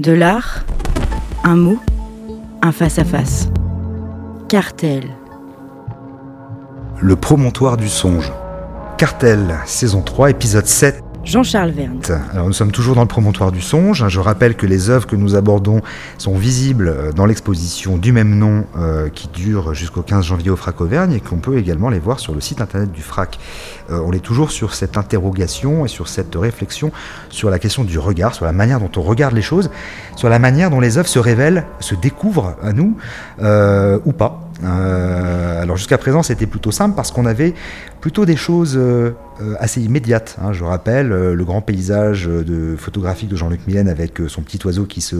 De l'art, un mot, un face-à-face. Cartel. Le promontoire du songe. Cartel, saison 3, épisode 7. Jean-Charles Verne. Alors nous sommes toujours dans le promontoire du songe. Je rappelle que les œuvres que nous abordons sont visibles euh, dans l'exposition du même nom euh, qui dure jusqu'au 15 janvier au FRAC Auvergne et qu'on peut également les voir sur le site internet du FRAC. Euh, on est toujours sur cette interrogation et sur cette réflexion sur la question du regard, sur la manière dont on regarde les choses, sur la manière dont les œuvres se révèlent, se découvrent à nous ou pas. Euh, alors jusqu'à présent, c'était plutôt simple parce qu'on avait plutôt des choses euh, assez immédiates. Hein. Je rappelle euh, le grand paysage photographique de Jean-Luc Millen avec son petit oiseau qui se,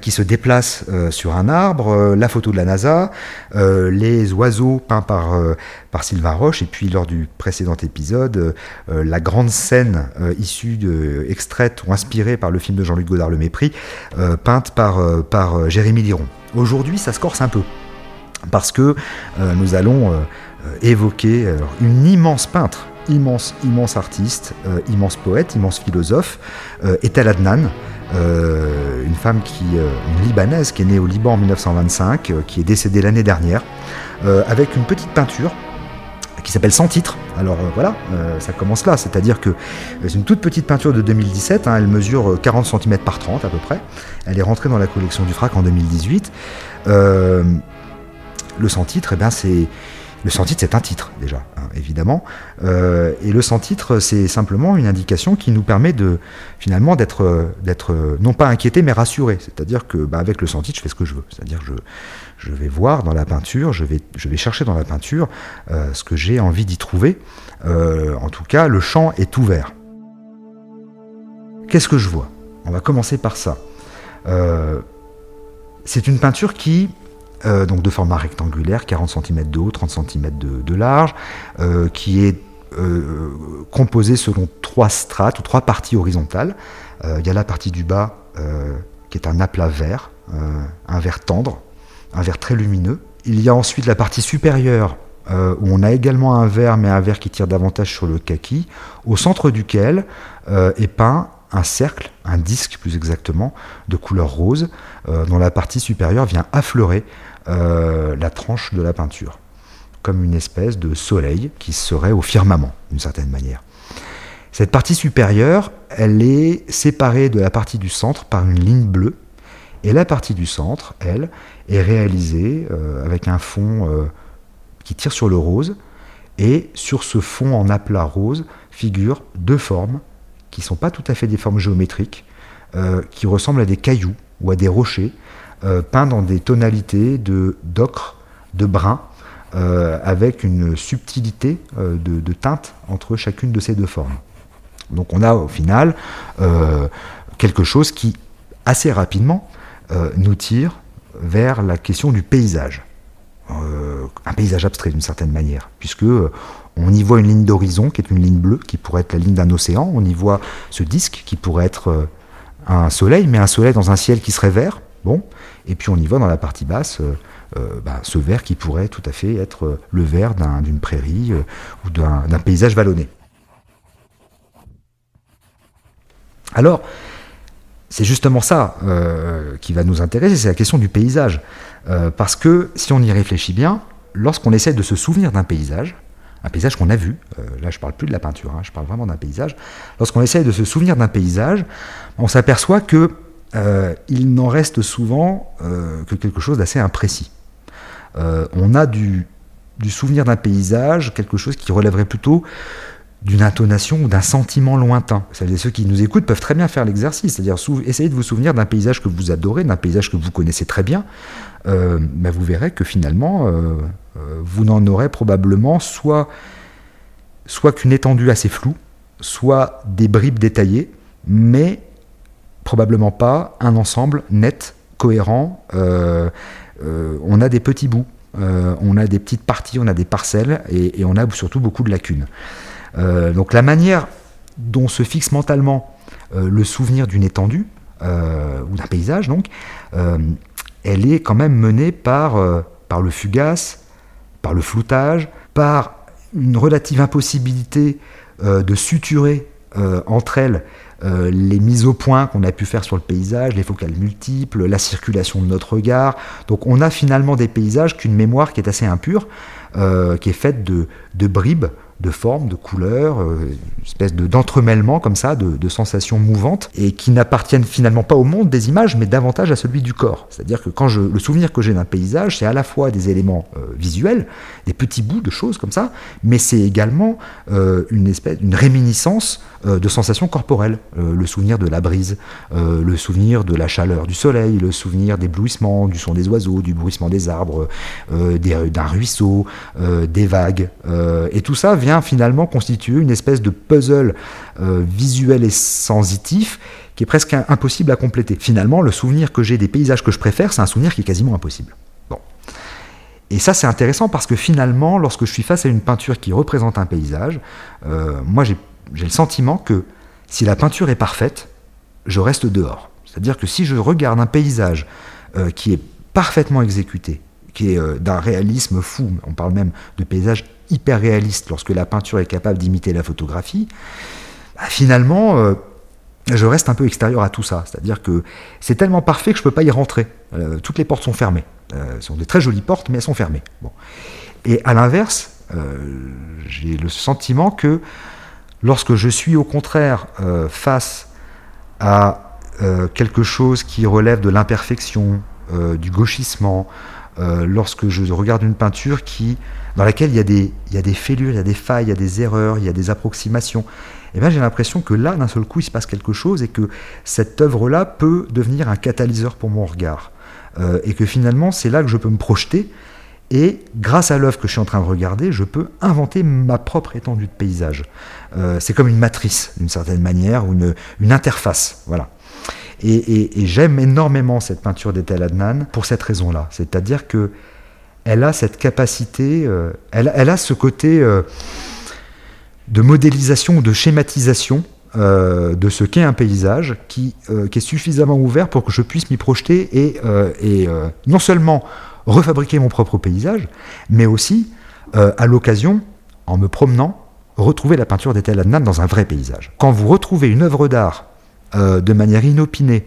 qui se déplace sur un arbre, la photo de la NASA, les oiseaux peints par, par Sylvain Roche, et puis lors du précédent épisode, la grande scène issue extraite ou inspirée par le film de Jean-Luc Godard Le Mépris, peinte par, par Jérémy Liron. Aujourd'hui, ça se corse un peu parce que euh, nous allons euh, euh, évoquer une immense peintre, immense, immense artiste, immense poète, immense philosophe, Etel Adnan, une femme qui, une libanaise qui est née au Liban en 1925, qui est décédée l'année dernière, avec une petite peinture qui s'appelle Sans titre. Alors voilà, ça commence là, c'est-à-dire que c'est une toute petite peinture de 2017, hein, elle mesure 40 cm par 30 à peu près. Elle est rentrée dans la collection du FRAC en 2018. Le sans-titre, eh ben c'est le sans-titre, c'est un titre déjà, hein, évidemment. Euh, et le sans-titre, c'est simplement une indication qui nous permet de finalement d'être, non pas inquiété, mais rassuré. C'est-à-dire que bah, avec le sans-titre, je fais ce que je veux. C'est-à-dire je, je vais voir dans la peinture, je vais, je vais chercher dans la peinture euh, ce que j'ai envie d'y trouver. Euh, en tout cas, le champ est ouvert. Qu'est-ce que je vois? On va commencer par ça. c'est une peinture qui euh, donc de format rectangulaire, 40 cm de haut, 30 cm de, large, euh, qui est euh, composé selon trois strates ou trois parties horizontales. Il y a la partie du bas qui est un aplat vert, un vert tendre, un vert très lumineux. Il y a ensuite la partie supérieure où on a également un vert, mais un vert qui tire davantage sur le kaki, au centre duquel est peint un cercle, un disque plus exactement, de couleur rose, dont la partie supérieure vient affleurer euh, la tranche de la peinture, comme une espèce de soleil qui serait au firmament, d'une certaine manière. Cette partie supérieure, elle est séparée de la partie du centre par une ligne bleue, et la partie du centre, elle, est réalisée euh, avec un fond euh, qui tire sur le rose, et sur ce fond en aplat rose figurent deux formes qui ne sont pas tout à fait des formes géométriques, qui ressemblent à des cailloux ou à des rochers, euh, peint dans des tonalités de d'ocre, de brun, euh, avec une subtilité euh, de, teinte entre chacune de ces deux formes. Donc on a au final quelque chose qui, assez rapidement, nous tire vers la question du paysage. un paysage abstrait d'une certaine manière, puisque on y voit une ligne d'horizon qui est une ligne bleue, qui pourrait être la ligne d'un océan, on y voit ce disque qui pourrait être un soleil, mais un soleil dans un ciel qui serait vert, Et puis on y voit dans la partie basse euh, euh, bah, ce vert qui pourrait tout à fait être euh, le vert d'une prairie ou d'un paysage vallonné. Alors, c'est justement ça qui va nous intéresser, c'est la question du paysage. parce que si on y réfléchit bien, lorsqu'on essaie de se souvenir d'un paysage, un paysage qu'on a vu, là je parle plus de la peinture, hein, je parle vraiment d'un paysage, lorsqu'on essaie de se souvenir d'un paysage, on s'aperçoit que euh, il n'en reste souvent euh, que quelque chose d'assez imprécis. Euh, on a du, souvenir d'un paysage, quelque chose qui relèverait plutôt d'une intonation ou d'un sentiment lointain. Ceux qui nous écoutent peuvent très bien faire l'exercice, c'est-à-dire essayer de vous souvenir d'un paysage que vous adorez, d'un paysage que vous connaissez très bien, mais vous verrez que finalement, vous n'en aurez probablement soit, soit qu'une étendue assez floue, soit des bribes détaillées, mais probablement pas un ensemble net, cohérent. Euh, euh, on a des petits bouts, euh, on a des petites parties, on a des parcelles et, on a surtout beaucoup de lacunes. donc la manière dont se fixe mentalement le souvenir d'une étendue ou d'un paysage, donc, elle est quand même menée par, par le fugace, par le floutage, par une relative impossibilité de suturer entre elles les mises au point qu'on a pu faire sur le paysage, les focales multiples, la circulation de notre regard. Donc on a finalement des paysages qu'une mémoire qui est assez impure, qui est faite de, de bribes de formes, de couleurs, euh, une espèce de, d'entremêlement comme ça, de, sensations mouvantes, et qui n'appartiennent finalement pas au monde des images, mais davantage à celui du corps. C'est-à-dire que quand je, le souvenir que j'ai d'un paysage, c'est à la fois des éléments euh, visuels, des petits bouts de choses comme ça, mais c'est également euh, une espèce, une réminiscence de sensations corporelles. le souvenir de la brise, le souvenir de la chaleur du soleil, le souvenir d'éblouissement, du son des oiseaux, du bruissement des arbres, d'un ruisseau, des vagues, et tout ça vient finalement constituer une espèce de puzzle euh, visuel et sensitif qui est presque impossible à compléter. Finalement, le souvenir que j'ai des paysages que je préfère, c'est un souvenir qui est quasiment impossible. Bon. Et ça, c'est intéressant parce que finalement, lorsque je suis face à une peinture qui représente un paysage, euh, moi, j'ai le sentiment que si la peinture est parfaite, je reste dehors. C'est-à-dire que si je regarde un paysage euh, qui est parfaitement exécuté, qui est d'un réalisme fou, on parle même de paysage hyper réaliste lorsque la peinture est capable d'imiter la photographie, bah, finalement, euh, je reste un peu extérieur à tout ça. C'est-à-dire que c'est tellement parfait que je ne peux pas y rentrer. Euh, toutes les portes sont fermées. Euh, ce sont des très jolies portes, mais elles sont fermées. Et à l'inverse, j'ai le sentiment que lorsque je suis au contraire face à quelque chose qui relève de l'imperfection, du gauchissement, lorsque je regarde une peinture qui dans laquelle il y, a des, il y a des fêlures, il y a des failles, il y a des erreurs, il y a des approximations. Eh bien j'ai l'impression que là, d'un seul coup, il se passe quelque chose et que cette œuvre-là peut devenir un catalyseur pour mon regard. Euh, et que finalement, c'est là que je peux me projeter. Et grâce à l'œuvre que je suis en train de regarder, je peux inventer ma propre étendue de paysage. Euh, c'est comme une matrice, d'une certaine manière, ou une, une interface. Voilà. Et, j'aime énormément cette peinture d'Etel Adnan pour cette raison-là. C'est-à-dire que elle a cette capacité, euh, elle, a ce côté euh, de modélisation ou de schématisation euh, de ce qu'est un paysage qui, est suffisamment ouvert pour que je puisse m'y projeter et, et non seulement refabriquer mon propre paysage, mais aussi, à l'occasion, en me promenant, retrouver la peinture d'Ethel Adnan dans un vrai paysage. Quand vous retrouvez une œuvre d'art de manière inopinée,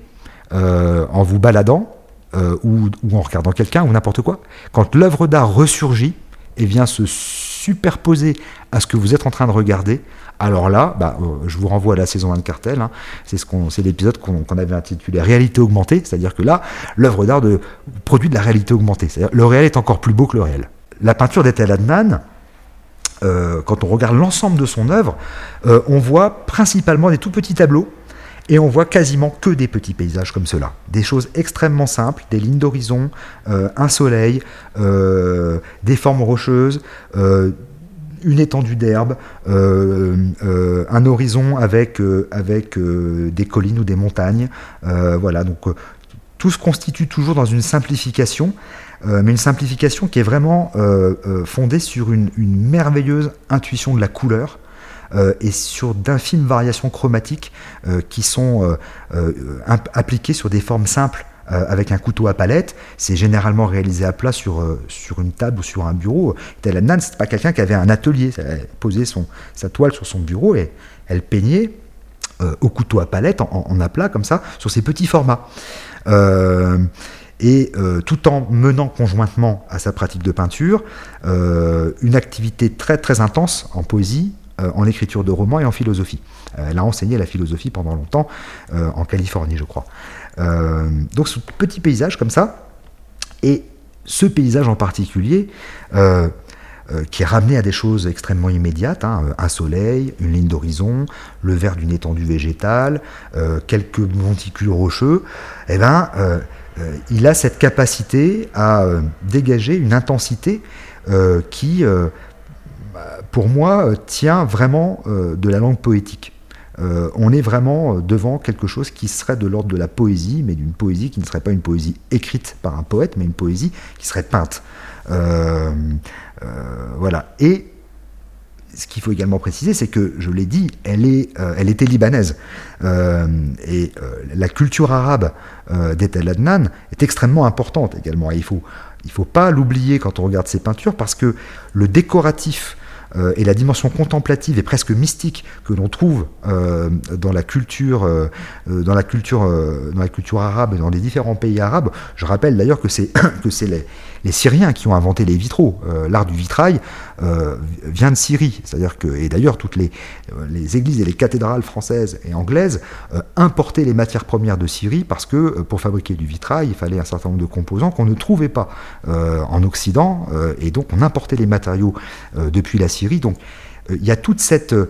en vous baladant, euh, ou, en regardant quelqu'un ou n'importe quoi, quand l'œuvre d'art ressurgit et vient se superposer à ce que vous êtes en train de regarder, alors là, bah, euh, je vous renvoie à la saison 1 de Cartel, hein. c'est ce c'est l'épisode qu'on avait intitulé Réalité augmentée, c'est-à-dire que là, l'œuvre d'art produit de la réalité augmentée, c'est-à-dire le réel est encore plus beau que le réel. La peinture d'Ethel Adnan, euh, quand on regarde l'ensemble de son œuvre, on voit principalement des tout petits tableaux et on voit quasiment que des petits paysages comme cela. Des choses extrêmement simples, des lignes d'horizon, euh, un soleil, euh, des formes rocheuses, euh, une étendue d'herbe, un horizon avec, avec des collines ou des montagnes. voilà, donc tout se constitue toujours dans une simplification, mais une simplification qui est vraiment fondée sur une merveilleuse intuition de la couleur. Euh, et sur d'infimes variations chromatiques euh, qui sont euh, appliquées sur des formes simples avec un couteau à palette. C'est généralement réalisé à plat sur, sur une table ou sur un bureau. Nan, ce pas quelqu'un qui avait un atelier. Elle posait son, sa toile sur son bureau et elle peignait au couteau à palette, en, en, aplat, comme ça, sur ces petits formats. et tout en menant conjointement à sa pratique de peinture une activité très très intense en poésie, en écriture de romans et en philosophie. Euh, elle a enseigné la philosophie pendant longtemps euh, en Californie, je crois. donc ce petit paysage comme ça, et ce paysage en particulier, qui est ramené à des choses extrêmement immédiates, hein, un soleil, une ligne d'horizon, le vert d'une étendue végétale, quelques monticules rocheux, eh ben, il a cette capacité à dégager une intensité qui pour moi, euh, tient vraiment euh, de la langue poétique. Euh, on est vraiment devant quelque chose qui serait de l'ordre de la poésie, mais d'une poésie qui ne serait pas une poésie écrite par un poète, mais une poésie qui serait peinte. voilà. Et ce qu'il faut également préciser, c'est que, je l'ai dit, elle, est, elle était libanaise. et la culture arabe d'Etel Adnan est extrêmement importante également. il ne faut, il faut pas l'oublier quand on regarde ses peintures, parce que le décoratif euh, et la dimension contemplative et presque mystique que l'on trouve euh, dans la culture, euh, dans la culture, dans la culture arabe et dans les différents pays arabes. Je rappelle d'ailleurs que c'est que c'est les, Syriens qui ont inventé les vitraux. L'art du vitrail vient de Syrie, c'est-à-dire que et d'ailleurs toutes les, les églises et les cathédrales françaises et anglaises importaient les matières premières de Syrie parce que pour fabriquer du vitrail, il fallait un certain nombre de composants qu'on ne trouvait pas en Occident et donc on importait les matériaux depuis la Syrie donc euh, il y, a toute cette, euh,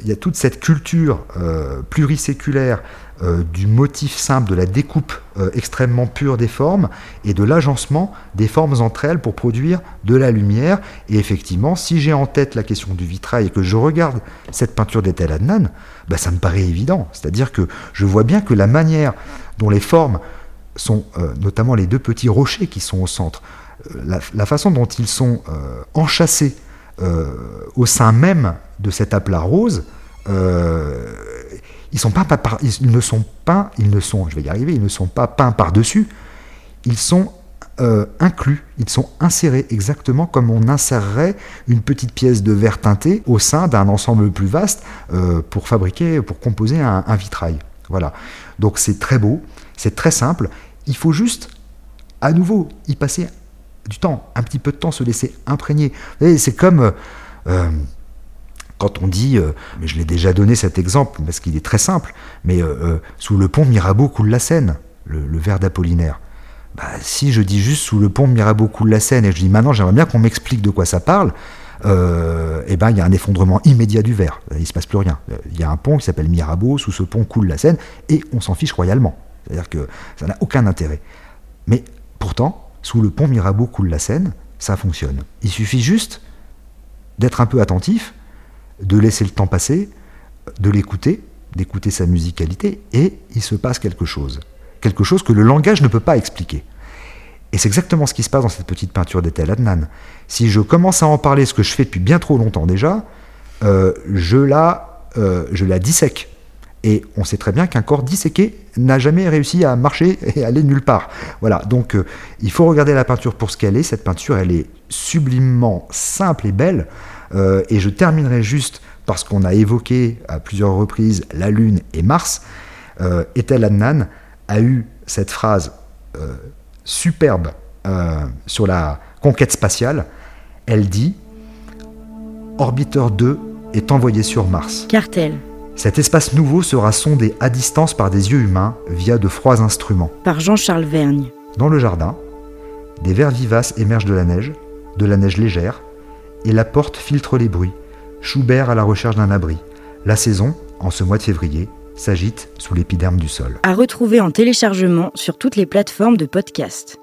il y a toute cette culture euh, pluriséculaire du motif simple, de la découpe extrêmement pure des formes et de l'agencement des formes entre elles pour produire de la lumière. Et effectivement, si j'ai en tête la question du vitrail et que je regarde cette peinture d'Etel Adnan, bah, ça me paraît évident. C'est-à-dire que je vois bien que la manière dont les formes sont, notamment les deux petits rochers qui sont au centre, la, façon dont ils sont enchâssés euh, au sein même de cet aplat rose, euh, ils, sont pas, ils, ne sont pas, ils ne sont, je vais y arriver, ils ne sont pas peints par-dessus, ils sont euh, inclus, ils sont insérés exactement comme on insérerait une petite pièce de verre teinté au sein d'un ensemble plus vaste pour fabriquer, pour composer un, un vitrail. Voilà. Donc c'est très beau, c'est très simple. Il faut juste, à nouveau, y passer du temps, un petit peu de temps, se laisser imprégner. C'est comme euh, euh, quand on dit, euh, mais je l'ai déjà donné cet exemple parce qu'il est très simple, mais sous le pont Mirabeau coule la Seine, le, vers d'Apollinaire. Bah, si je dis juste sous le pont Mirabeau coule la Seine et je dis maintenant j'aimerais bien qu'on m'explique de quoi ça parle, eh ben il y a un effondrement immédiat du verre. Il se passe plus rien. Il y a un pont qui s'appelle Mirabeau, sous ce pont coule la Seine et on s'en fiche royalement. C'est-à-dire que ça n'a aucun intérêt. Mais pourtant, sous le pont Mirabeau coule la Seine, ça fonctionne. Il suffit juste d'être un peu attentif, de laisser le temps passer, de l'écouter, d'écouter sa musicalité, et il se passe quelque chose. Quelque chose que le langage ne peut pas expliquer. Et c'est exactement ce qui se passe dans cette petite peinture d'Etel Adnan. Si je commence à en parler, ce que je fais depuis bien trop longtemps déjà, euh, je, la, euh, je la dissèque. Et on sait très bien qu'un corps disséqué n'a jamais réussi à marcher et aller nulle part. Voilà, donc euh, il faut regarder la peinture pour ce qu'elle est. Cette peinture, elle est sublimement simple et belle. Euh, et je terminerai juste parce qu'on a évoqué à plusieurs reprises la Lune et Mars. Euh, Ethel Adnan a eu cette phrase euh, superbe sur la conquête spatiale. Elle dit Orbiteur 2 est envoyé sur Mars. Cartel. Cet espace nouveau sera sondé à distance par des yeux humains via de froids instruments. Par Jean-Charles Vergne. Dans le jardin, des vers vivaces émergent de la neige, de la neige légère, et la porte filtre les bruits. Schubert à la recherche d'un abri. La saison, en ce mois de février, s'agite sous l'épiderme du sol. À retrouver en téléchargement sur toutes les plateformes de podcast.